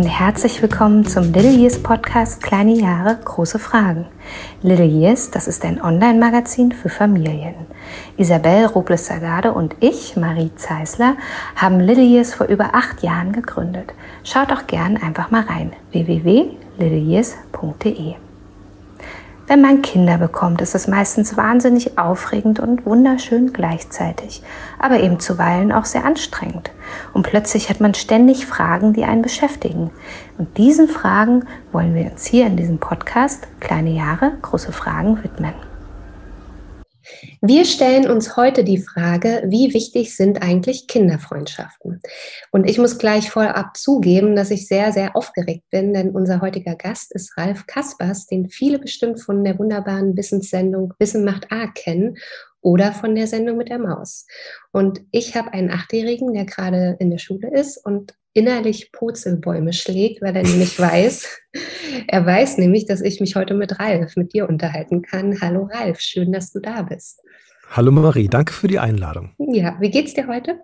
und herzlich willkommen zum Little Years Podcast Kleine Jahre, große Fragen. Little Years, das ist ein Online-Magazin für Familien. Isabel Robles-Sagade und ich, Marie Zeisler, haben Little Years vor über acht Jahren gegründet. Schaut auch gern einfach mal rein. www.littleyears.de wenn man Kinder bekommt, ist es meistens wahnsinnig aufregend und wunderschön gleichzeitig, aber eben zuweilen auch sehr anstrengend. Und plötzlich hat man ständig Fragen, die einen beschäftigen. Und diesen Fragen wollen wir uns hier in diesem Podcast Kleine Jahre, große Fragen widmen. Wir stellen uns heute die Frage, wie wichtig sind eigentlich Kinderfreundschaften? Und ich muss gleich vorab zugeben, dass ich sehr, sehr aufgeregt bin, denn unser heutiger Gast ist Ralf Kaspers, den viele bestimmt von der wunderbaren Wissenssendung Wissen macht A kennen oder von der Sendung mit der Maus. Und ich habe einen Achtjährigen, der gerade in der Schule ist und innerlich Purzelbäume schlägt, weil er nämlich weiß, er weiß nämlich, dass ich mich heute mit Ralf, mit dir unterhalten kann. Hallo Ralf, schön, dass du da bist. Hallo Marie, danke für die Einladung. Ja, wie geht's dir heute?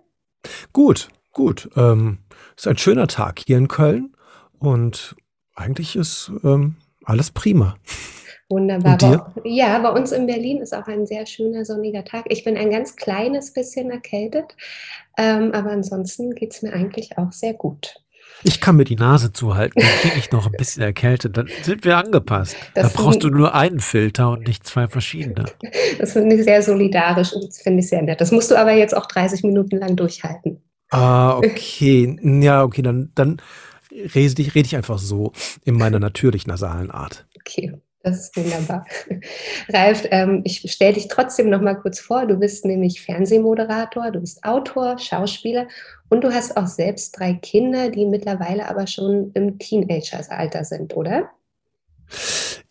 Gut, gut. Ähm, ist ein schöner Tag hier in Köln und eigentlich ist ähm, alles prima. Wunderbar. Ja, bei uns in Berlin ist auch ein sehr schöner sonniger Tag. Ich bin ein ganz kleines bisschen erkältet, ähm, aber ansonsten geht es mir eigentlich auch sehr gut. Ich kann mir die Nase zuhalten, dann kriege ich noch ein bisschen erkältet, dann sind wir angepasst. Das da brauchst du nur einen Filter und nicht zwei verschiedene. Das finde ich sehr solidarisch und das finde ich sehr nett. Das musst du aber jetzt auch 30 Minuten lang durchhalten. Ah, okay. Ja, okay, dann, dann rede ich, rede ich einfach so in meiner natürlich nasalen Art. Okay. Das ist wunderbar. Ralf, ähm, ich stelle dich trotzdem noch mal kurz vor. Du bist nämlich Fernsehmoderator, du bist Autor, Schauspieler und du hast auch selbst drei Kinder, die mittlerweile aber schon im Teenageralter sind, oder?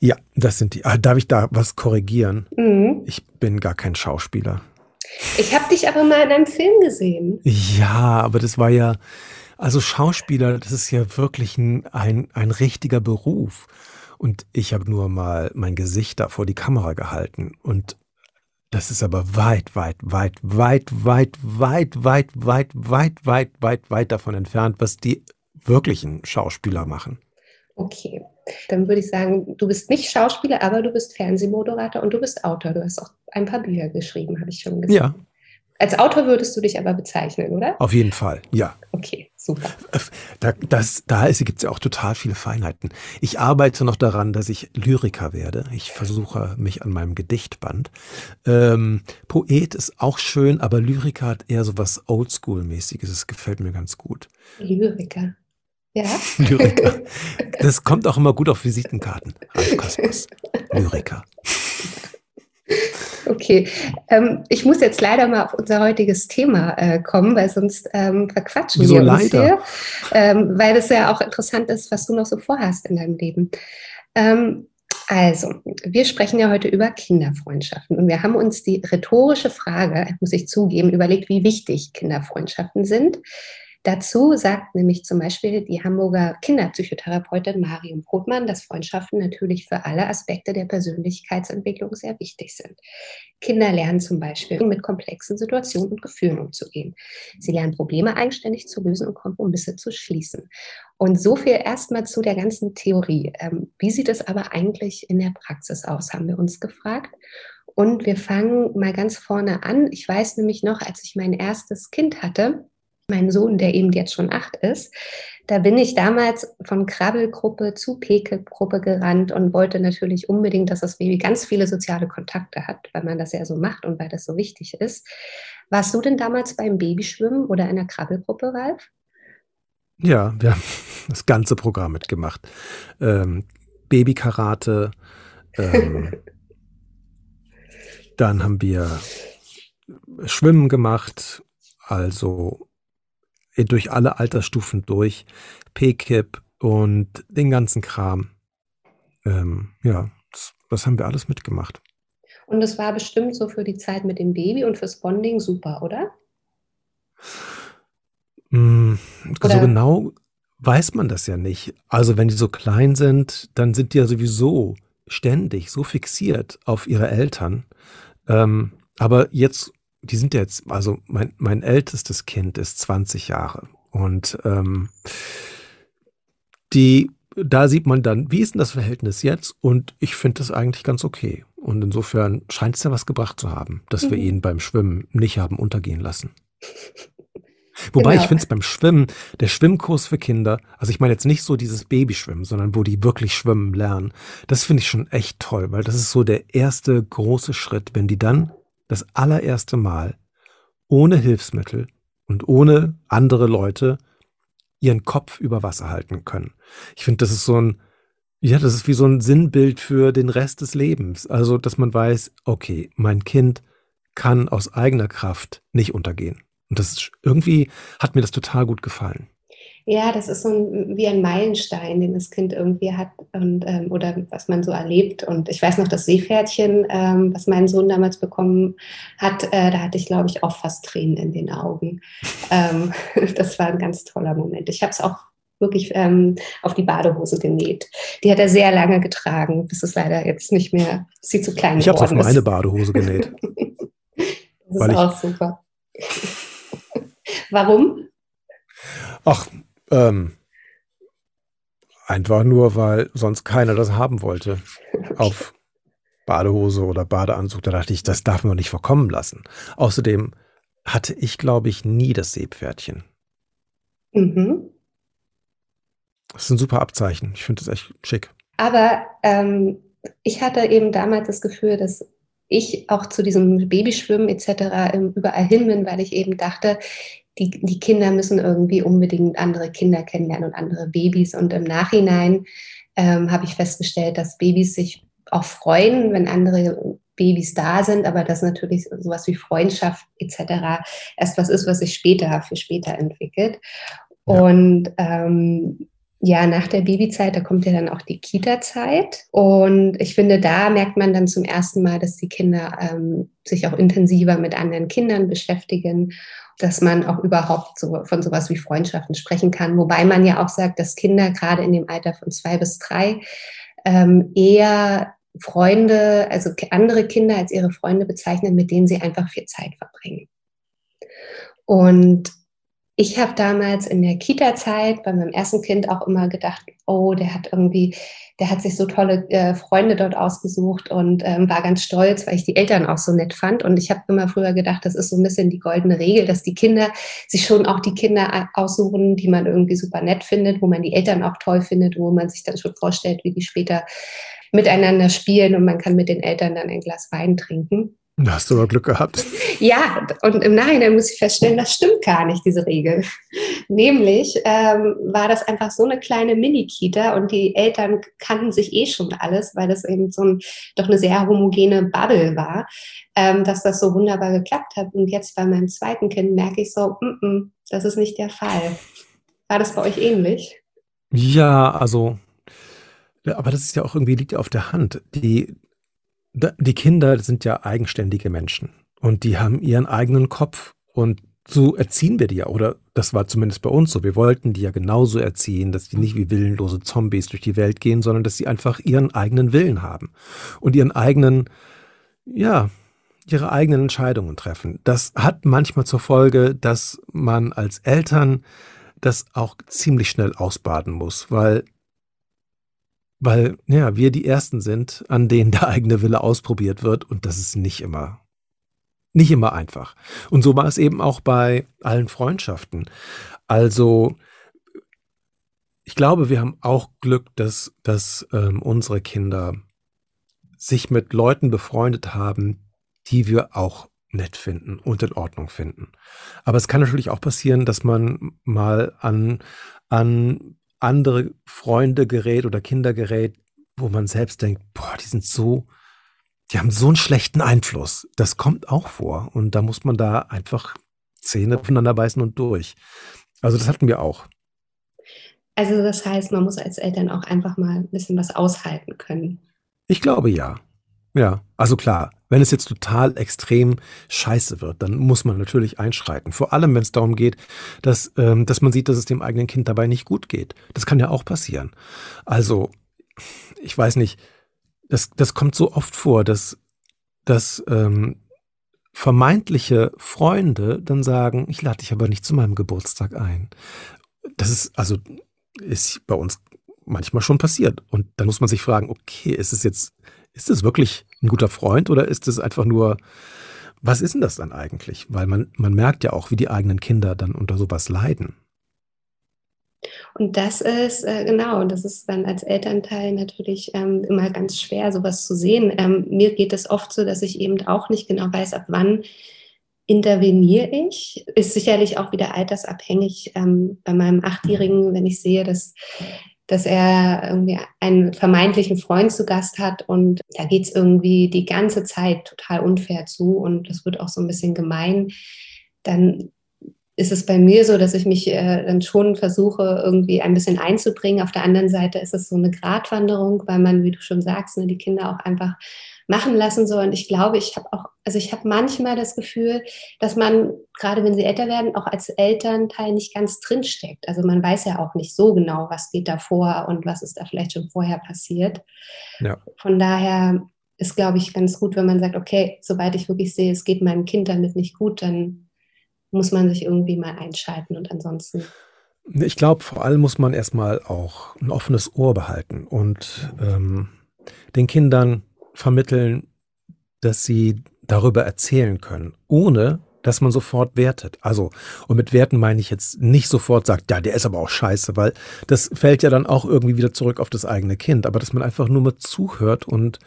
Ja, das sind die. Ah, darf ich da was korrigieren? Mhm. Ich bin gar kein Schauspieler. Ich habe dich aber mal in einem Film gesehen. Ja, aber das war ja, also Schauspieler, das ist ja wirklich ein, ein, ein richtiger Beruf. Und ich habe nur mal mein Gesicht da vor die Kamera gehalten. Und das ist aber weit, weit, weit, weit, weit, weit, weit, weit, weit, weit, weit, weit davon entfernt, was die wirklichen Schauspieler machen. Okay, dann würde ich sagen, du bist nicht Schauspieler, aber du bist Fernsehmoderator und du bist Autor. Du hast auch ein paar Bücher geschrieben, habe ich schon gesagt. Ja, als Autor würdest du dich aber bezeichnen, oder? Auf jeden Fall, ja. Okay, super. Da, das, da gibt es ja auch total viele Feinheiten. Ich arbeite noch daran, dass ich Lyriker werde. Ich versuche mich an meinem Gedichtband. Ähm, Poet ist auch schön, aber Lyriker hat eher so was Oldschool-mäßiges. Das gefällt mir ganz gut. Lyriker. Ja. Lyriker. Das kommt auch immer gut auf Visitenkarten. Ralf. Lyriker. Okay, ähm, ich muss jetzt leider mal auf unser heutiges Thema äh, kommen, weil sonst ähm, verquatschen Wieso wir uns leider? hier, ähm, weil es ja auch interessant ist, was du noch so vorhast in deinem Leben. Ähm, also, wir sprechen ja heute über Kinderfreundschaften und wir haben uns die rhetorische Frage, muss ich zugeben, überlegt, wie wichtig Kinderfreundschaften sind. Dazu sagt nämlich zum Beispiel die Hamburger Kinderpsychotherapeutin Marion Brotmann, dass Freundschaften natürlich für alle Aspekte der Persönlichkeitsentwicklung sehr wichtig sind. Kinder lernen zum Beispiel mit komplexen Situationen und Gefühlen umzugehen. Sie lernen Probleme eigenständig zu lösen und Kompromisse zu schließen. Und so viel erstmal zu der ganzen Theorie. Ähm, wie sieht es aber eigentlich in der Praxis aus, haben wir uns gefragt. Und wir fangen mal ganz vorne an. Ich weiß nämlich noch, als ich mein erstes Kind hatte, mein Sohn, der eben jetzt schon acht ist, da bin ich damals von Krabbelgruppe zu Peke-Gruppe gerannt und wollte natürlich unbedingt, dass das Baby ganz viele soziale Kontakte hat, weil man das ja so macht und weil das so wichtig ist. Warst du denn damals beim Babyschwimmen oder einer Krabbelgruppe, Ralf? Ja, wir haben das ganze Programm mitgemacht. Ähm, Babykarate, ähm, dann haben wir Schwimmen gemacht, also durch alle Altersstufen durch, PKIP und den ganzen Kram. Ähm, ja, das, das haben wir alles mitgemacht. Und das war bestimmt so für die Zeit mit dem Baby und fürs Bonding super, oder? Mm, oder? So genau weiß man das ja nicht. Also wenn die so klein sind, dann sind die ja sowieso ständig so fixiert auf ihre Eltern. Ähm, aber jetzt die sind jetzt, also mein, mein ältestes Kind ist 20 Jahre und ähm, die, da sieht man dann, wie ist denn das Verhältnis jetzt? Und ich finde das eigentlich ganz okay. Und insofern scheint es ja was gebracht zu haben, dass mhm. wir ihn beim Schwimmen nicht haben untergehen lassen. Wobei genau. ich finde es beim Schwimmen, der Schwimmkurs für Kinder, also ich meine jetzt nicht so dieses Babyschwimmen, sondern wo die wirklich schwimmen lernen, das finde ich schon echt toll, weil das ist so der erste große Schritt, wenn die dann das allererste Mal ohne Hilfsmittel und ohne andere Leute ihren Kopf über Wasser halten können. Ich finde, das ist so ein, ja, das ist wie so ein Sinnbild für den Rest des Lebens. Also, dass man weiß, okay, mein Kind kann aus eigener Kraft nicht untergehen. Und das irgendwie hat mir das total gut gefallen. Ja, das ist so ein, wie ein Meilenstein, den das Kind irgendwie hat und ähm, oder was man so erlebt. Und ich weiß noch, das Seepferdchen, ähm, was mein Sohn damals bekommen hat, äh, da hatte ich, glaube ich, auch fast Tränen in den Augen. Ähm, das war ein ganz toller Moment. Ich habe es auch wirklich ähm, auf die Badehose genäht. Die hat er sehr lange getragen, bis es leider jetzt nicht mehr, sie zu klein Ich habe es auf meine Badehose genäht. das ist auch super. Warum? Ach, ähm, einfach nur, weil sonst keiner das haben wollte. Auf Badehose oder Badeanzug. Da dachte ich, das darf man nicht vorkommen lassen. Außerdem hatte ich, glaube ich, nie das Seepferdchen. Mhm. Das ist ein super Abzeichen. Ich finde das echt schick. Aber ähm, ich hatte eben damals das Gefühl, dass ich auch zu diesem Babyschwimmen etc. überall hin bin, weil ich eben dachte, die, die Kinder müssen irgendwie unbedingt andere Kinder kennenlernen und andere Babys. Und im Nachhinein ähm, habe ich festgestellt, dass Babys sich auch freuen, wenn andere Babys da sind, aber dass natürlich sowas wie Freundschaft etc. erst was ist, was sich später für später entwickelt. Ja. Und ähm, ja, nach der Babyzeit, da kommt ja dann auch die Kita-Zeit. Und ich finde, da merkt man dann zum ersten Mal, dass die Kinder ähm, sich auch intensiver mit anderen Kindern beschäftigen, dass man auch überhaupt so, von sowas wie Freundschaften sprechen kann. Wobei man ja auch sagt, dass Kinder gerade in dem Alter von zwei bis drei ähm, eher Freunde, also andere Kinder als ihre Freunde bezeichnen, mit denen sie einfach viel Zeit verbringen. Und ich habe damals in der Kita-Zeit bei meinem ersten Kind auch immer gedacht, oh, der hat irgendwie, der hat sich so tolle äh, Freunde dort ausgesucht und ähm, war ganz stolz, weil ich die Eltern auch so nett fand. Und ich habe immer früher gedacht, das ist so ein bisschen die goldene Regel, dass die Kinder sich schon auch die Kinder aussuchen, die man irgendwie super nett findet, wo man die Eltern auch toll findet, wo man sich dann schon vorstellt, wie die später miteinander spielen und man kann mit den Eltern dann ein Glas Wein trinken. Da hast du aber Glück gehabt. Ja, und im Nachhinein muss ich feststellen, das stimmt gar nicht, diese Regel. Nämlich ähm, war das einfach so eine kleine Mini-Kita und die Eltern kannten sich eh schon alles, weil das eben so ein, doch eine sehr homogene Bubble war, ähm, dass das so wunderbar geklappt hat. Und jetzt bei meinem zweiten Kind merke ich so, mm -mm, das ist nicht der Fall. War das bei euch ähnlich? Ja, also aber das ist ja auch irgendwie liegt ja auf der Hand. Die, die Kinder sind ja eigenständige Menschen und die haben ihren eigenen Kopf und so erziehen wir die ja, oder das war zumindest bei uns so. Wir wollten die ja genauso erziehen, dass die nicht wie willenlose Zombies durch die Welt gehen, sondern dass sie einfach ihren eigenen Willen haben und ihren eigenen, ja, ihre eigenen Entscheidungen treffen. Das hat manchmal zur Folge, dass man als Eltern das auch ziemlich schnell ausbaden muss, weil weil, ja, wir die Ersten sind, an denen der eigene Wille ausprobiert wird und das ist nicht immer, nicht immer einfach. Und so war es eben auch bei allen Freundschaften. Also, ich glaube, wir haben auch Glück, dass, dass ähm, unsere Kinder sich mit Leuten befreundet haben, die wir auch nett finden und in Ordnung finden. Aber es kann natürlich auch passieren, dass man mal an, an andere Freunde gerät oder Kinder gerät, wo man selbst denkt, boah, die sind so, die haben so einen schlechten Einfluss. Das kommt auch vor. Und da muss man da einfach Zähne aufeinander beißen und durch. Also das hatten wir auch. Also das heißt, man muss als Eltern auch einfach mal ein bisschen was aushalten können. Ich glaube ja. Ja, also klar, wenn es jetzt total extrem scheiße wird, dann muss man natürlich einschreiten. Vor allem, wenn es darum geht, dass, ähm, dass man sieht, dass es dem eigenen Kind dabei nicht gut geht. Das kann ja auch passieren. Also, ich weiß nicht, das, das kommt so oft vor, dass, dass ähm, vermeintliche Freunde dann sagen, ich lade dich aber nicht zu meinem Geburtstag ein. Das ist, also ist bei uns manchmal schon passiert. Und dann muss man sich fragen, okay, ist es jetzt, ist es wirklich ein guter Freund oder ist es einfach nur, was ist denn das dann eigentlich? Weil man, man merkt ja auch, wie die eigenen Kinder dann unter sowas leiden. Und das ist, äh, genau, das ist dann als Elternteil natürlich ähm, immer ganz schwer, sowas zu sehen. Ähm, mir geht es oft so, dass ich eben auch nicht genau weiß, ab wann interveniere ich. Ist sicherlich auch wieder altersabhängig. Ähm, bei meinem Achtjährigen, wenn ich sehe, dass dass er irgendwie einen vermeintlichen Freund zu Gast hat und da geht es irgendwie die ganze Zeit total unfair zu und das wird auch so ein bisschen gemein, dann ist es bei mir so, dass ich mich äh, dann schon versuche, irgendwie ein bisschen einzubringen. Auf der anderen Seite ist es so eine Gratwanderung, weil man, wie du schon sagst, ne, die Kinder auch einfach machen lassen soll. Und ich glaube, ich habe auch, also ich habe manchmal das Gefühl, dass man, gerade wenn sie älter werden, auch als Elternteil nicht ganz drinsteckt. Also man weiß ja auch nicht so genau, was geht da vor und was ist da vielleicht schon vorher passiert. Ja. Von daher ist, glaube ich, ganz gut, wenn man sagt, okay, soweit ich wirklich sehe, es geht meinem Kind damit nicht gut, dann muss man sich irgendwie mal einschalten und ansonsten. Ich glaube, vor allem muss man erstmal auch ein offenes Ohr behalten und ähm, den Kindern vermitteln, dass sie darüber erzählen können, ohne dass man sofort wertet. Also, und mit Werten meine ich jetzt nicht sofort sagt, ja, der ist aber auch scheiße, weil das fällt ja dann auch irgendwie wieder zurück auf das eigene Kind, aber dass man einfach nur mal zuhört und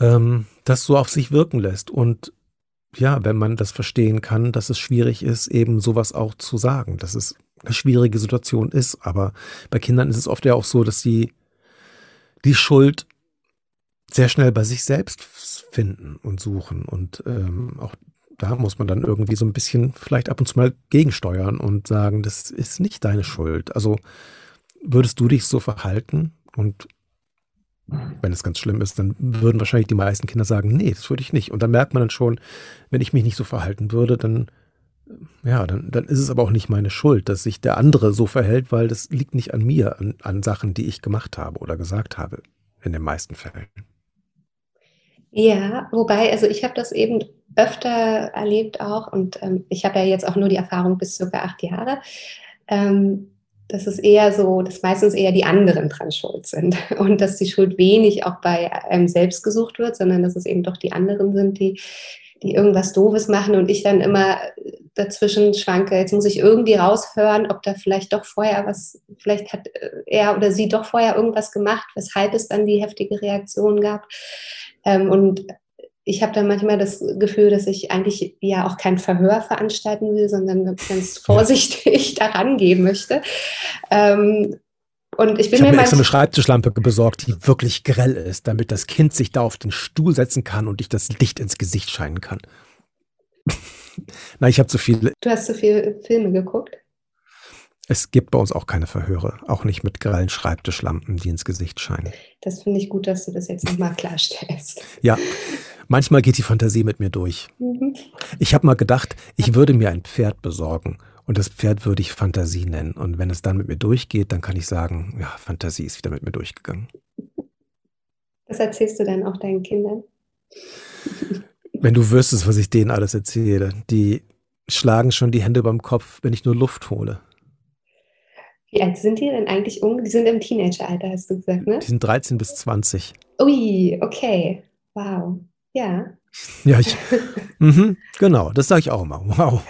ähm, das so auf sich wirken lässt und ja, wenn man das verstehen kann, dass es schwierig ist, eben sowas auch zu sagen, dass es eine schwierige Situation ist. Aber bei Kindern ist es oft ja auch so, dass sie die Schuld sehr schnell bei sich selbst finden und suchen. Und ähm, auch da muss man dann irgendwie so ein bisschen vielleicht ab und zu mal gegensteuern und sagen, das ist nicht deine Schuld. Also würdest du dich so verhalten und wenn es ganz schlimm ist, dann würden wahrscheinlich die meisten Kinder sagen, nee, das würde ich nicht. Und dann merkt man dann schon, wenn ich mich nicht so verhalten würde, dann, ja, dann, dann ist es aber auch nicht meine Schuld, dass sich der andere so verhält, weil das liegt nicht an mir, an, an Sachen, die ich gemacht habe oder gesagt habe, in den meisten Fällen. Ja, wobei, also ich habe das eben öfter erlebt auch und ähm, ich habe ja jetzt auch nur die Erfahrung bis circa acht Jahre. Ähm, dass es eher so, dass meistens eher die anderen dran schuld sind und dass die Schuld wenig auch bei einem selbst gesucht wird, sondern dass es eben doch die anderen sind, die, die irgendwas Doofes machen und ich dann immer dazwischen schwanke. Jetzt muss ich irgendwie raushören, ob da vielleicht doch vorher was, vielleicht hat er oder sie doch vorher irgendwas gemacht, weshalb es dann die heftige Reaktion gab. Ähm, und ich habe dann manchmal das Gefühl, dass ich eigentlich ja auch kein Verhör veranstalten will, sondern ganz vorsichtig daran gehen möchte. Ähm, und ich bin ich mir, mir extra eine Schreibtischlampe besorgt, die wirklich grell ist, damit das Kind sich da auf den Stuhl setzen kann und ich das Licht ins Gesicht scheinen kann. Na, ich habe zu viele. Du hast zu viele Filme geguckt? Es gibt bei uns auch keine Verhöre, auch nicht mit grellen Schreibtischlampen, die ins Gesicht scheinen. Das finde ich gut, dass du das jetzt nochmal klarstellst. Ja, manchmal geht die Fantasie mit mir durch. Mhm. Ich habe mal gedacht, ich würde mir ein Pferd besorgen und das Pferd würde ich Fantasie nennen. Und wenn es dann mit mir durchgeht, dann kann ich sagen, ja, Fantasie ist wieder mit mir durchgegangen. Was erzählst du dann auch deinen Kindern? Wenn du wüsstest, was ich denen alles erzähle, die schlagen schon die Hände beim Kopf, wenn ich nur Luft hole. Wie alt sind die denn eigentlich? Die sind im Teenageralter, hast du gesagt, ne? Die sind 13 bis 20. Ui, okay. Wow. Ja. Ja, ich, mh, genau, das sage ich auch immer. Wow.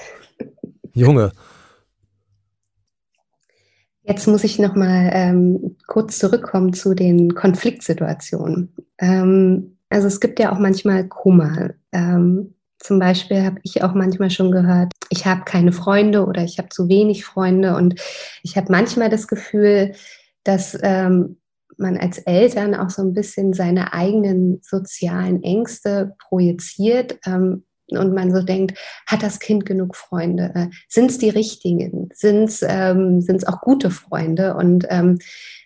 Junge. Jetzt muss ich noch mal ähm, kurz zurückkommen zu den Konfliktsituationen. Ähm, also es gibt ja auch manchmal Kummer. Ähm, zum Beispiel habe ich auch manchmal schon gehört, ich habe keine Freunde oder ich habe zu wenig Freunde. Und ich habe manchmal das Gefühl, dass ähm, man als Eltern auch so ein bisschen seine eigenen sozialen Ängste projiziert. Ähm, und man so denkt, hat das Kind genug Freunde? Äh, sind es die richtigen? Sind es ähm, auch gute Freunde? Und ähm,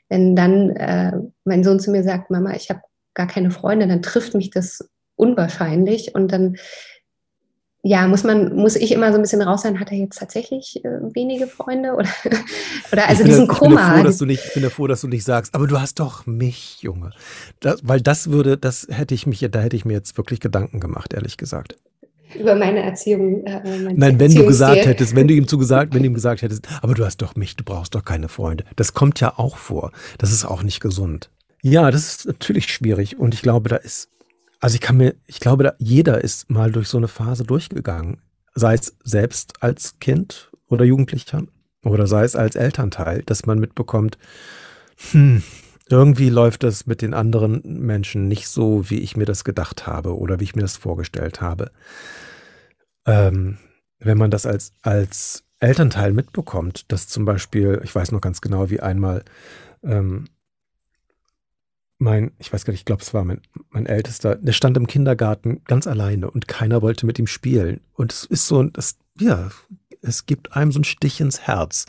wenn dann äh, mein Sohn zu mir sagt, Mama, ich habe gar keine Freunde, dann trifft mich das unwahrscheinlich. Und dann ja, muss man, muss ich immer so ein bisschen raus sein, hat er jetzt tatsächlich äh, wenige Freunde oder, oder also diesen Kummer. Ich bin, froh, dass du nicht, ich bin froh, dass du nicht sagst, aber du hast doch mich, Junge. Das, weil das würde, das hätte ich mich, da hätte ich mir jetzt wirklich Gedanken gemacht, ehrlich gesagt. über meine Erziehung. Äh, mein Nein, wenn du gesagt hättest, wenn du ihm zugesagt, wenn du ihm gesagt hättest, aber du hast doch mich, du brauchst doch keine Freunde. Das kommt ja auch vor. Das ist auch nicht gesund. Ja, das ist natürlich schwierig und ich glaube, da ist, also ich kann mir, ich glaube, da, jeder ist mal durch so eine Phase durchgegangen, sei es selbst als Kind oder Jugendlicher oder sei es als Elternteil, dass man mitbekommt, hm, irgendwie läuft das mit den anderen Menschen nicht so, wie ich mir das gedacht habe oder wie ich mir das vorgestellt habe. Ähm, wenn man das als, als Elternteil mitbekommt, dass zum Beispiel, ich weiß noch ganz genau, wie einmal ähm, mein, ich weiß gar nicht, ich glaube, es war mein, mein Ältester, der stand im Kindergarten ganz alleine und keiner wollte mit ihm spielen. Und es ist so, das, ja, es gibt einem so ein Stich ins Herz.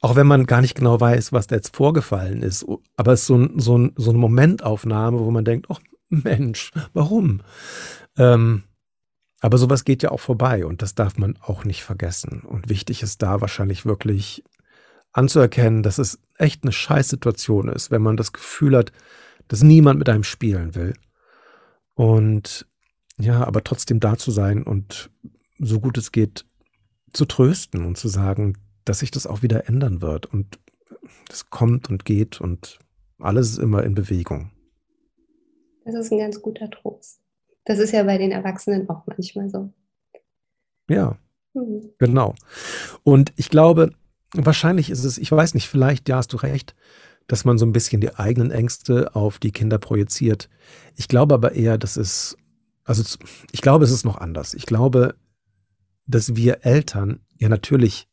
Auch wenn man gar nicht genau weiß, was da jetzt vorgefallen ist. Aber es ist so, ein, so, ein, so eine Momentaufnahme, wo man denkt, oh Mensch, warum? Ähm, aber sowas geht ja auch vorbei und das darf man auch nicht vergessen. Und wichtig ist da wahrscheinlich wirklich anzuerkennen, dass es echt eine Scheißsituation ist, wenn man das Gefühl hat, dass niemand mit einem spielen will. Und ja, aber trotzdem da zu sein und so gut es geht zu trösten und zu sagen, dass sich das auch wieder ändern wird und das kommt und geht und alles ist immer in Bewegung. Das ist ein ganz guter Trost. Das ist ja bei den Erwachsenen auch manchmal so. Ja, mhm. genau. Und ich glaube, wahrscheinlich ist es, ich weiß nicht, vielleicht, ja, hast du recht, dass man so ein bisschen die eigenen Ängste auf die Kinder projiziert. Ich glaube aber eher, dass es, also ich glaube, es ist noch anders. Ich glaube, dass wir Eltern ja natürlich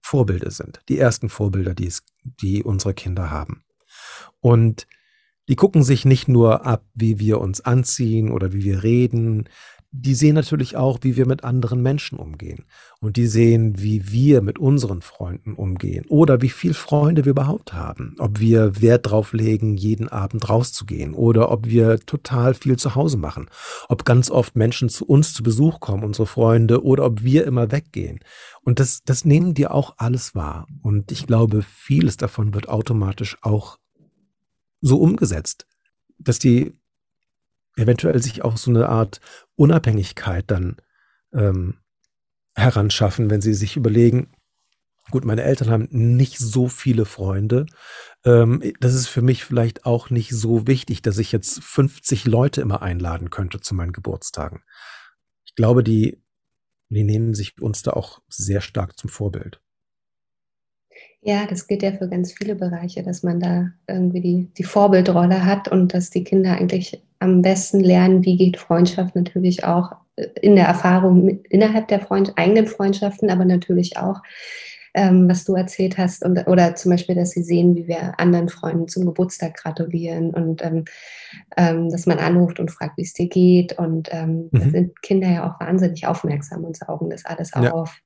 Vorbilder sind. Die ersten Vorbilder, die, es, die unsere Kinder haben. Und die gucken sich nicht nur ab, wie wir uns anziehen oder wie wir reden, die sehen natürlich auch, wie wir mit anderen Menschen umgehen. Und die sehen, wie wir mit unseren Freunden umgehen. Oder wie viel Freunde wir überhaupt haben. Ob wir Wert drauf legen, jeden Abend rauszugehen. Oder ob wir total viel zu Hause machen. Ob ganz oft Menschen zu uns zu Besuch kommen, unsere Freunde. Oder ob wir immer weggehen. Und das, das nehmen die auch alles wahr. Und ich glaube, vieles davon wird automatisch auch so umgesetzt, dass die eventuell sich auch so eine Art Unabhängigkeit dann ähm, heranschaffen, wenn sie sich überlegen, gut, meine Eltern haben nicht so viele Freunde. Ähm, das ist für mich vielleicht auch nicht so wichtig, dass ich jetzt 50 Leute immer einladen könnte zu meinen Geburtstagen. Ich glaube, die, die nehmen sich uns da auch sehr stark zum Vorbild. Ja, das gilt ja für ganz viele Bereiche, dass man da irgendwie die, die Vorbildrolle hat und dass die Kinder eigentlich am besten lernen, wie geht Freundschaft natürlich auch äh, in der Erfahrung mit, innerhalb der Freund, eigenen Freundschaften, aber natürlich auch, ähm, was du erzählt hast, und, oder zum Beispiel, dass sie sehen, wie wir anderen Freunden zum Geburtstag gratulieren und ähm, ähm, dass man anruft und fragt, wie es dir geht. Und ähm, mhm. da sind Kinder ja auch wahnsinnig aufmerksam und saugen das alles ja. auf.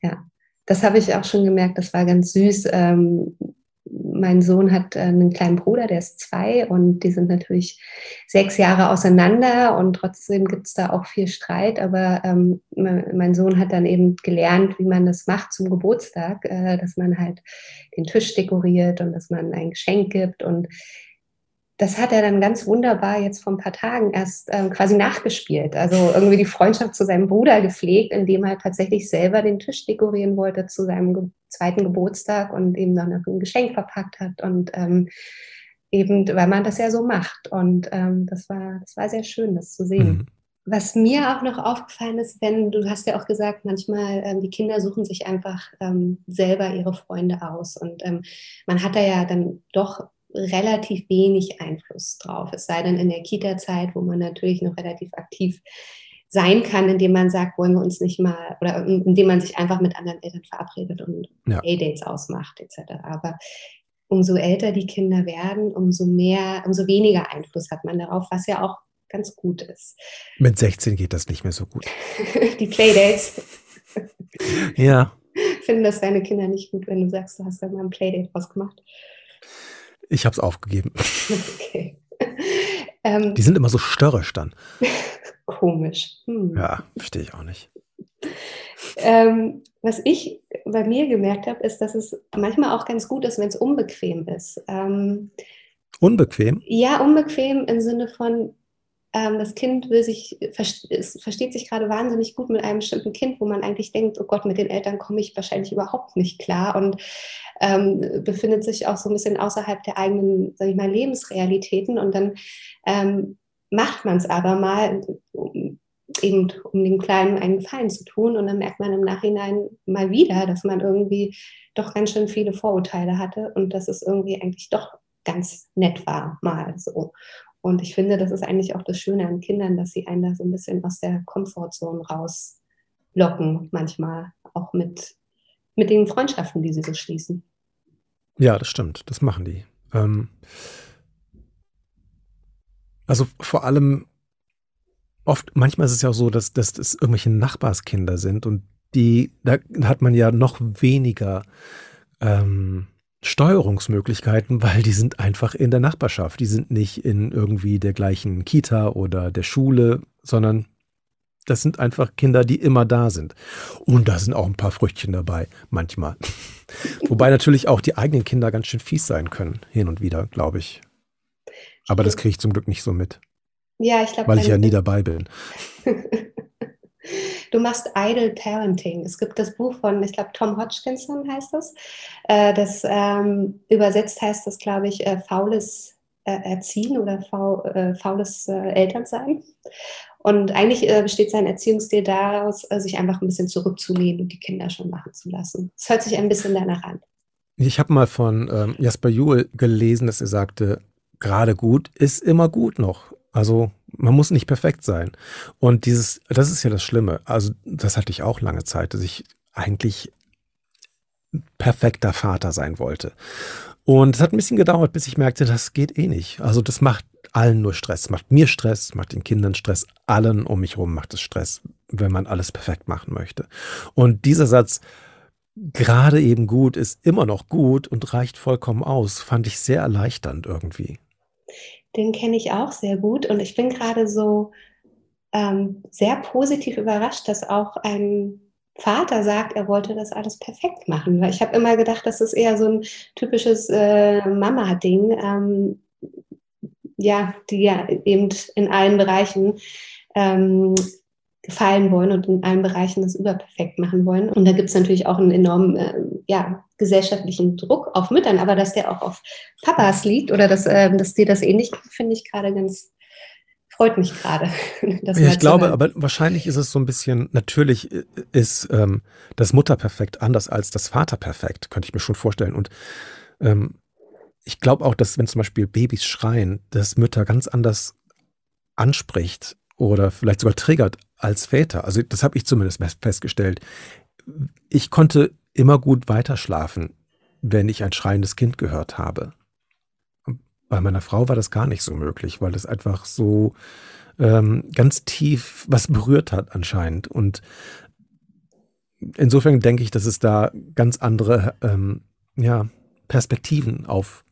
Ja das habe ich auch schon gemerkt, das war ganz süß. Ähm, mein Sohn hat äh, einen kleinen Bruder, der ist zwei und die sind natürlich sechs Jahre auseinander und trotzdem gibt es da auch viel Streit. Aber ähm, mein Sohn hat dann eben gelernt, wie man das macht zum Geburtstag, äh, dass man halt den Tisch dekoriert und dass man ein Geschenk gibt und das hat er dann ganz wunderbar jetzt vor ein paar Tagen erst ähm, quasi nachgespielt. Also irgendwie die Freundschaft zu seinem Bruder gepflegt, indem er tatsächlich selber den Tisch dekorieren wollte zu seinem ge zweiten Geburtstag und eben dann noch ein Geschenk verpackt hat und ähm, eben, weil man das ja so macht. Und ähm, das war, das war sehr schön, das zu sehen. Mhm. Was mir auch noch aufgefallen ist, wenn du hast ja auch gesagt, manchmal ähm, die Kinder suchen sich einfach ähm, selber ihre Freunde aus und ähm, man hat da ja dann doch relativ wenig Einfluss drauf. Es sei denn in der Kita-Zeit, wo man natürlich noch relativ aktiv sein kann, indem man sagt, wollen wir uns nicht mal, oder indem man sich einfach mit anderen Eltern verabredet und ja. A-Dates ausmacht, etc. Aber umso älter die Kinder werden, umso mehr, umso weniger Einfluss hat man darauf, was ja auch ganz gut ist. Mit 16 geht das nicht mehr so gut. die Playdates. ja. Finden das deine Kinder nicht gut, wenn du sagst, du hast da mal ein Playdate ausgemacht? Ich habe es aufgegeben. Okay. Ähm, die sind immer so störrisch dann. Komisch. Hm. Ja, verstehe ich auch nicht. Ähm, was ich bei mir gemerkt habe, ist, dass es manchmal auch ganz gut ist, wenn es unbequem ist. Ähm, unbequem? Ja, unbequem im Sinne von, das Kind will sich, versteht sich gerade wahnsinnig gut mit einem bestimmten Kind, wo man eigentlich denkt, oh Gott, mit den Eltern komme ich wahrscheinlich überhaupt nicht klar und ähm, befindet sich auch so ein bisschen außerhalb der eigenen, sag ich mal, Lebensrealitäten und dann ähm, macht man es aber mal, um, eben um dem Kleinen einen Gefallen zu tun und dann merkt man im Nachhinein mal wieder, dass man irgendwie doch ganz schön viele Vorurteile hatte und dass es irgendwie eigentlich doch ganz nett war, mal so. Und ich finde, das ist eigentlich auch das Schöne an Kindern, dass sie einen da so ein bisschen aus der Komfortzone rauslocken, manchmal auch mit, mit den Freundschaften, die sie so schließen. Ja, das stimmt, das machen die. Ähm, also vor allem oft, manchmal ist es ja auch so, dass, das irgendwelche Nachbarskinder sind und die, da hat man ja noch weniger ähm, Steuerungsmöglichkeiten, weil die sind einfach in der Nachbarschaft. Die sind nicht in irgendwie der gleichen Kita oder der Schule, sondern das sind einfach Kinder, die immer da sind. Und da sind auch ein paar Früchtchen dabei, manchmal. Wobei natürlich auch die eigenen Kinder ganz schön fies sein können, hin und wieder, glaube ich. Aber das kriege ich zum Glück nicht so mit. Ja, ich glaube. Weil ich ja nie dabei bin. Du machst Idle Parenting. Es gibt das Buch von, ich glaube, Tom Hodgkinson heißt das. Äh, das ähm, übersetzt heißt das, glaube ich, äh, faules äh, Erziehen oder faul, äh, faules äh, Elternsein. Und eigentlich äh, besteht sein Erziehungsstil daraus, sich einfach ein bisschen zurückzulehnen und die Kinder schon machen zu lassen. Es hört sich ein bisschen danach an. Ich habe mal von ähm, Jasper Juhl gelesen, dass er sagte, gerade gut ist immer gut noch. Also man muss nicht perfekt sein. Und dieses, das ist ja das Schlimme. Also das hatte ich auch lange Zeit, dass ich eigentlich perfekter Vater sein wollte. Und es hat ein bisschen gedauert, bis ich merkte, das geht eh nicht. Also das macht allen nur Stress. Macht mir Stress, macht den Kindern Stress, allen um mich herum macht es Stress, wenn man alles perfekt machen möchte. Und dieser Satz, gerade eben gut, ist immer noch gut und reicht vollkommen aus, fand ich sehr erleichternd irgendwie den kenne ich auch sehr gut und ich bin gerade so ähm, sehr positiv überrascht, dass auch ein Vater sagt, er wollte das alles perfekt machen. Weil ich habe immer gedacht, das ist eher so ein typisches äh, Mama-Ding, ähm, ja, die ja eben in allen Bereichen ähm, gefallen wollen und in allen Bereichen das überperfekt machen wollen. Und da gibt es natürlich auch einen enormen äh, ja, gesellschaftlichen Druck auf Müttern, aber dass der auch auf Papas liegt oder dass, äh, dass die das ähnlich finde ich gerade ganz, freut mich gerade. Ja, ich glaube, aber wahrscheinlich ist es so ein bisschen, natürlich ist ähm, das Mutterperfekt anders als das Vaterperfekt, könnte ich mir schon vorstellen. Und ähm, ich glaube auch, dass wenn zum Beispiel Babys schreien, das Mütter ganz anders anspricht oder vielleicht sogar triggert als Väter. Also das habe ich zumindest festgestellt. Ich konnte immer gut weiterschlafen, wenn ich ein schreiendes Kind gehört habe. Bei meiner Frau war das gar nicht so möglich, weil es einfach so ähm, ganz tief was berührt hat anscheinend. Und insofern denke ich, dass es da ganz andere ähm, ja, Perspektiven auf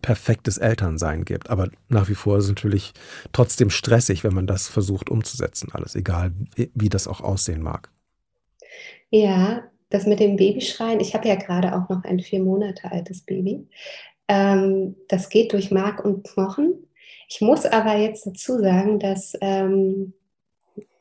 perfektes Elternsein gibt. Aber nach wie vor ist es natürlich trotzdem stressig, wenn man das versucht umzusetzen, alles, egal wie, das auch aussehen mag. Ja, das mit dem Babyschreien, ich habe ja gerade auch noch ein vier Monate altes Baby. Ähm, das geht durch Mark und Knochen. Ich muss aber jetzt dazu sagen, dass ähm,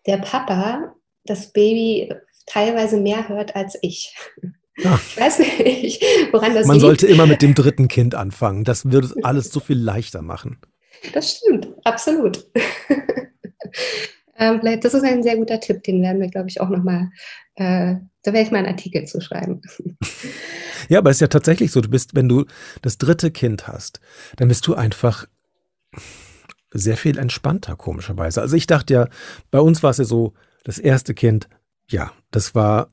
der Papa das Baby teilweise mehr hört als ich. Ja. Ich weiß nicht, woran das Man liegt. sollte immer mit dem dritten Kind anfangen. Das würde alles so viel leichter machen. Das stimmt, absolut. ähm, das ist ein sehr guter Tipp, den werden wir, glaube ich, auch nochmal, äh, da werde ich mal einen Artikel zu schreiben. ja, aber es ist ja tatsächlich so, du bist, wenn du das dritte Kind hast, dann bist du einfach sehr viel entspannter, komischerweise. Also ich dachte ja, bei uns war es ja so, das erste Kind, ja, das war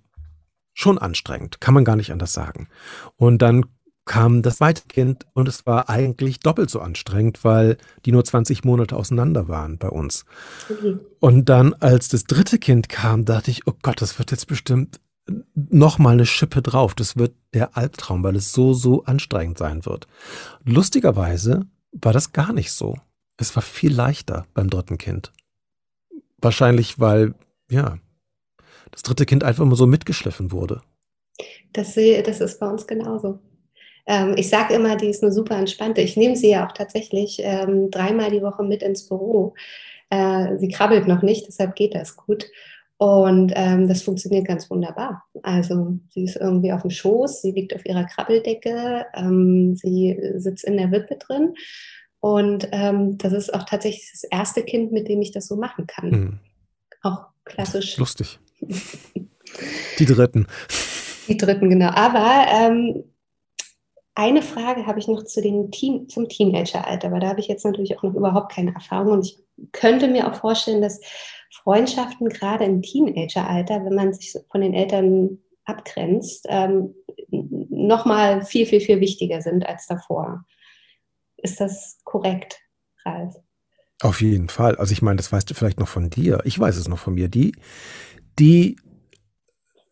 schon anstrengend, kann man gar nicht anders sagen. Und dann kam das zweite Kind und es war eigentlich doppelt so anstrengend, weil die nur 20 Monate auseinander waren bei uns. Okay. Und dann, als das dritte Kind kam, dachte ich, oh Gott, das wird jetzt bestimmt noch mal eine Schippe drauf. Das wird der Albtraum, weil es so, so anstrengend sein wird. Lustigerweise war das gar nicht so. Es war viel leichter beim dritten Kind. Wahrscheinlich, weil, ja, das dritte Kind einfach immer so mitgeschliffen wurde. Das, das ist bei uns genauso. Ähm, ich sage immer, die ist eine super entspannte. Ich nehme sie ja auch tatsächlich ähm, dreimal die Woche mit ins Büro. Äh, sie krabbelt noch nicht, deshalb geht das gut. Und ähm, das funktioniert ganz wunderbar. Also sie ist irgendwie auf dem Schoß, sie liegt auf ihrer Krabbeldecke, ähm, sie sitzt in der Wippe drin. Und ähm, das ist auch tatsächlich das erste Kind, mit dem ich das so machen kann. Mhm. Auch klassisch. Lustig. Die dritten. Die dritten, genau. Aber ähm, eine Frage habe ich noch zu den Teen, zum Teenageralter, weil da habe ich jetzt natürlich auch noch überhaupt keine Erfahrung und ich könnte mir auch vorstellen, dass Freundschaften gerade im Teenageralter, wenn man sich von den Eltern abgrenzt, ähm, nochmal viel, viel, viel wichtiger sind als davor. Ist das korrekt, Ralf? Auf jeden Fall. Also ich meine, das weißt du vielleicht noch von dir. Ich weiß es noch von mir. Die, die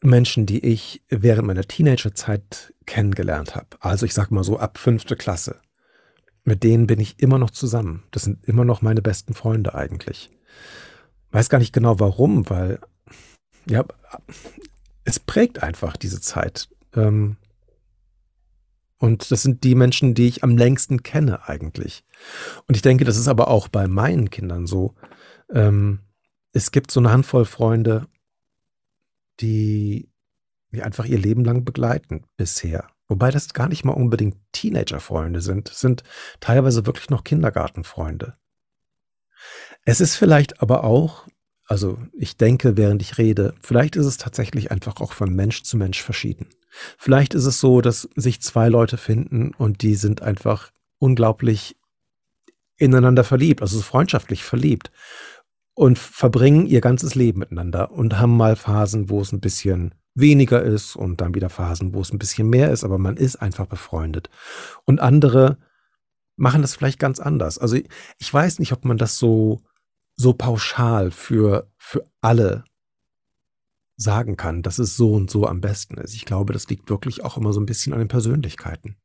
Menschen, die ich während meiner Teenagerzeit kennengelernt habe, also ich sag mal so ab fünfte Klasse, mit denen bin ich immer noch zusammen. Das sind immer noch meine besten Freunde eigentlich. Weiß gar nicht genau warum, weil ja, es prägt einfach diese Zeit. Ähm, und das sind die Menschen, die ich am längsten kenne eigentlich. Und ich denke, das ist aber auch bei meinen Kindern so. Ähm, es gibt so eine Handvoll Freunde, die mich einfach ihr Leben lang begleiten bisher. Wobei das gar nicht mal unbedingt Teenager-Freunde sind. Es sind teilweise wirklich noch Kindergartenfreunde. Es ist vielleicht aber auch, also ich denke, während ich rede, vielleicht ist es tatsächlich einfach auch von Mensch zu Mensch verschieden. Vielleicht ist es so, dass sich zwei Leute finden und die sind einfach unglaublich ineinander verliebt, also freundschaftlich verliebt und verbringen ihr ganzes Leben miteinander und haben mal Phasen, wo es ein bisschen weniger ist und dann wieder Phasen, wo es ein bisschen mehr ist, aber man ist einfach befreundet. Und andere machen das vielleicht ganz anders. Also ich, weiß nicht, ob man das so, so pauschal für, für alle sagen kann, dass es so und so am besten ist. Ich glaube, das liegt wirklich auch immer so ein bisschen an den Persönlichkeiten.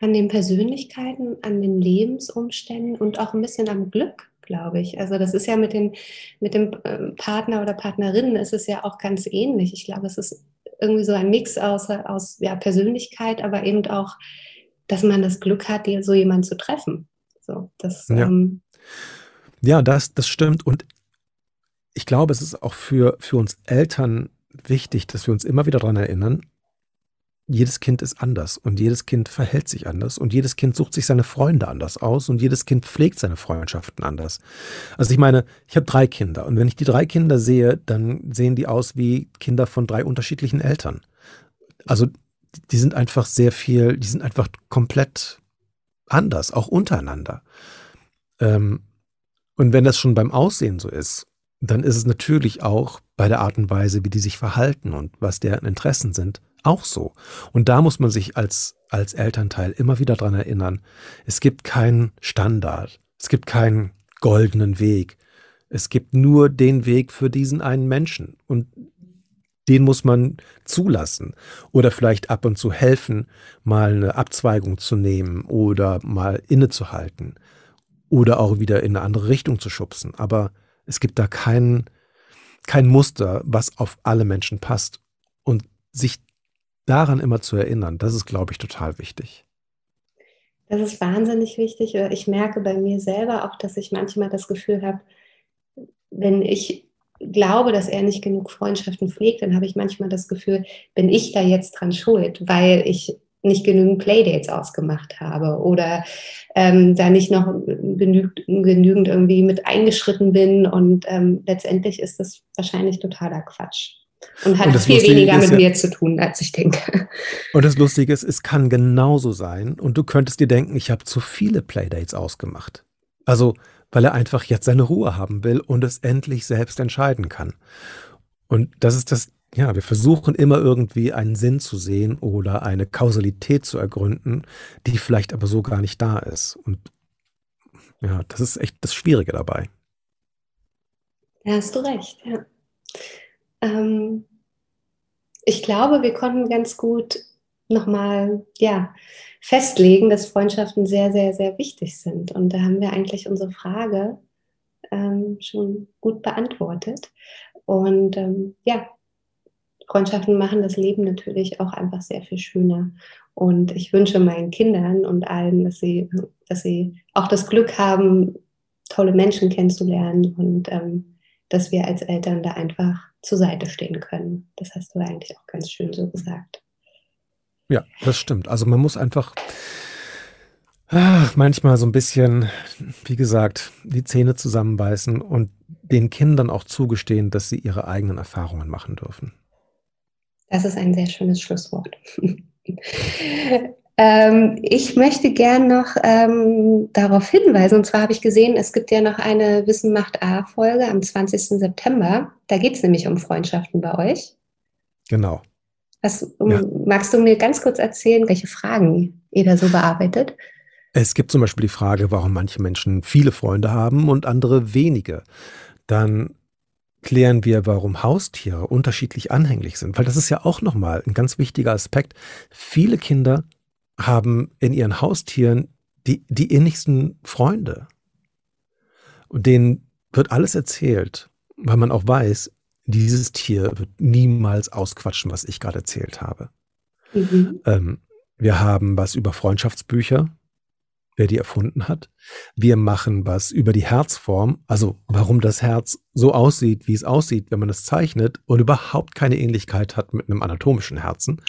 An den Persönlichkeiten, an den Lebensumständen und auch ein bisschen am Glück glaube ich. Also das ist ja mit, den, mit dem ähm, Partner oder Partnerin ist es ja auch ganz ähnlich. Ich glaube, es ist irgendwie so ein Mix aus, aus ja, Persönlichkeit, aber eben auch, dass man das Glück hat, so jemanden zu treffen. So, das, ja, ähm, ja das, das stimmt. Und ich glaube, es ist auch für, für uns Eltern wichtig, dass wir uns immer wieder daran erinnern, jedes Kind ist anders und jedes Kind verhält sich anders und jedes Kind sucht sich seine Freunde anders aus und jedes Kind pflegt seine Freundschaften anders. Also ich meine, ich habe drei Kinder und wenn ich die drei Kinder sehe, dann sehen die aus wie Kinder von drei unterschiedlichen Eltern. Also die sind einfach sehr viel, die sind einfach komplett anders, auch untereinander. Ähm, und wenn das schon beim Aussehen so ist, dann ist es natürlich auch bei der Art und Weise, wie die sich verhalten und was deren Interessen sind, auch so. Und da muss man sich als, als Elternteil immer wieder dran erinnern, es gibt keinen Standard, es gibt keinen goldenen Weg. Es gibt nur den Weg für diesen einen Menschen. Und den muss man zulassen oder vielleicht ab und zu helfen, mal eine Abzweigung zu nehmen oder mal innezuhalten oder auch wieder in eine andere Richtung zu schubsen. Aber es gibt da kein, kein Muster, was auf alle Menschen passt. Und sich daran immer zu erinnern, das ist, glaube ich, total wichtig. Das ist wahnsinnig wichtig. Ich merke bei mir selber auch, dass ich manchmal das Gefühl habe, wenn ich glaube, dass er nicht genug Freundschaften pflegt, dann habe ich manchmal das Gefühl, bin ich da jetzt dran schuld, weil ich nicht genügend Playdates ausgemacht habe oder ähm, da nicht noch genügend, genügend irgendwie mit eingeschritten bin. Und ähm, letztendlich ist das wahrscheinlich totaler Quatsch. Und hat und viel Lustige weniger mit ja, mir zu tun, als ich denke. Und das Lustige ist, es kann genauso sein. Und du könntest dir denken, ich habe zu viele Playdates ausgemacht. Also, weil er einfach jetzt seine Ruhe haben will und es endlich selbst entscheiden kann. Und das ist das, ja, wir versuchen immer irgendwie einen Sinn zu sehen oder eine Kausalität zu ergründen, die vielleicht aber so gar nicht da ist. Und ja, das ist echt das Schwierige dabei. Da hast du recht, ja. Ähm, ich glaube, wir konnten ganz gut nochmal ja, festlegen, dass Freundschaften sehr, sehr, sehr wichtig sind. Und da haben wir eigentlich unsere Frage ähm, schon gut beantwortet. Und ähm, ja, Freundschaften machen das Leben natürlich auch einfach sehr viel schöner. Und ich wünsche meinen Kindern und allen, dass sie, dass sie auch das Glück haben, tolle Menschen kennenzulernen und ähm, dass wir als Eltern da einfach zur Seite stehen können. Das hast du eigentlich auch ganz schön so gesagt. Ja, das stimmt. Also man muss einfach ach, manchmal so ein bisschen, wie gesagt, die Zähne zusammenbeißen und den Kindern auch zugestehen, dass sie ihre eigenen Erfahrungen machen dürfen. Das ist ein sehr schönes Schlusswort. Ähm, ich möchte gern noch ähm, darauf hinweisen, und zwar habe ich gesehen, es gibt ja noch eine Wissen macht A-Folge am 20. September. Da geht es nämlich um Freundschaften bei euch. Genau. Was, um, ja. Magst du mir ganz kurz erzählen, welche Fragen ihr da so bearbeitet? Es gibt zum Beispiel die Frage, warum manche Menschen viele Freunde haben und andere wenige. Dann klären wir, warum Haustiere unterschiedlich anhänglich sind, weil das ist ja auch nochmal ein ganz wichtiger Aspekt. Viele Kinder haben in ihren Haustieren die, die innigsten Freunde. Und denen wird alles erzählt, weil man auch weiß, dieses Tier wird niemals ausquatschen, was ich gerade erzählt habe. Mhm. Ähm, wir haben was über Freundschaftsbücher, wer die erfunden hat. Wir machen was über die Herzform, also warum das Herz so aussieht, wie es aussieht, wenn man es zeichnet und überhaupt keine Ähnlichkeit hat mit einem anatomischen Herzen.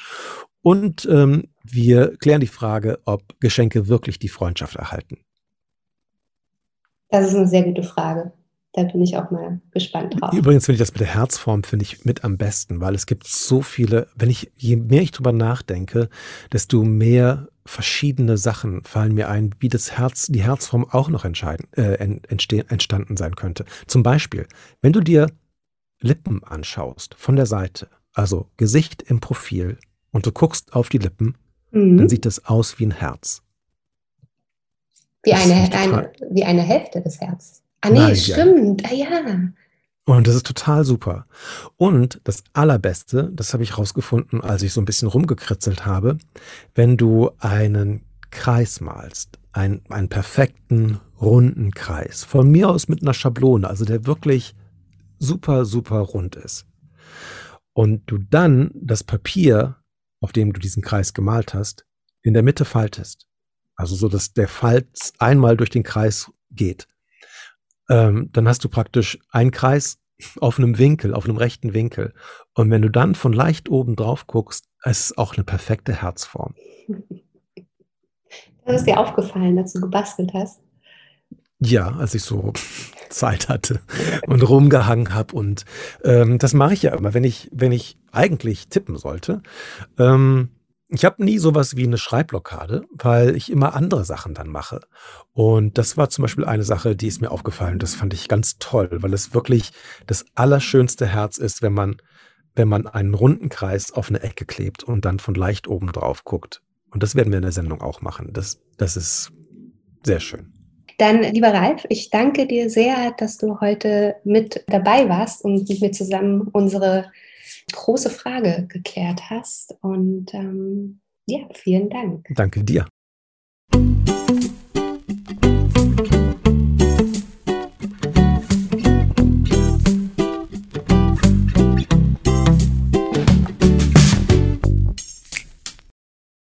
Und ähm, wir klären die Frage, ob Geschenke wirklich die Freundschaft erhalten. Das ist eine sehr gute Frage. Da bin ich auch mal gespannt drauf. Übrigens finde ich das mit der Herzform finde ich mit am besten, weil es gibt so viele, wenn ich, je mehr ich drüber nachdenke, desto mehr verschiedene Sachen fallen mir ein, wie das Herz, die Herzform auch noch entscheiden, äh, entstanden sein könnte. Zum Beispiel, wenn du dir Lippen anschaust von der Seite, also Gesicht im Profil und du guckst auf die Lippen, mhm. dann sieht das aus wie ein Herz. Wie eine, eine, wie eine Hälfte des Herzens. Ah nee, Nein, stimmt. Ah ja. Und das ist total super. Und das Allerbeste, das habe ich rausgefunden, als ich so ein bisschen rumgekritzelt habe, wenn du einen Kreis malst, einen, einen perfekten, runden Kreis, von mir aus mit einer Schablone, also der wirklich super, super rund ist. Und du dann das Papier, auf dem du diesen Kreis gemalt hast, in der Mitte faltest. Also so, dass der Falz einmal durch den Kreis geht ähm, dann hast du praktisch einen Kreis auf einem Winkel, auf einem rechten Winkel. Und wenn du dann von leicht oben drauf guckst, ist es auch eine perfekte Herzform. Das ist dir aufgefallen, dass du gebastelt hast? Ja, als ich so Zeit hatte und rumgehangen habe. Und ähm, das mache ich ja immer, wenn ich, wenn ich eigentlich tippen sollte. Ähm, ich habe nie sowas wie eine Schreibblockade, weil ich immer andere Sachen dann mache. Und das war zum Beispiel eine Sache, die ist mir aufgefallen. Das fand ich ganz toll, weil es wirklich das allerschönste Herz ist, wenn man, wenn man einen runden Kreis auf eine Ecke klebt und dann von leicht oben drauf guckt. Und das werden wir in der Sendung auch machen. Das, das ist sehr schön. Dann, lieber Ralf, ich danke dir sehr, dass du heute mit dabei warst und mit mir zusammen unsere große Frage geklärt hast. Und ähm, ja, vielen Dank. Danke dir.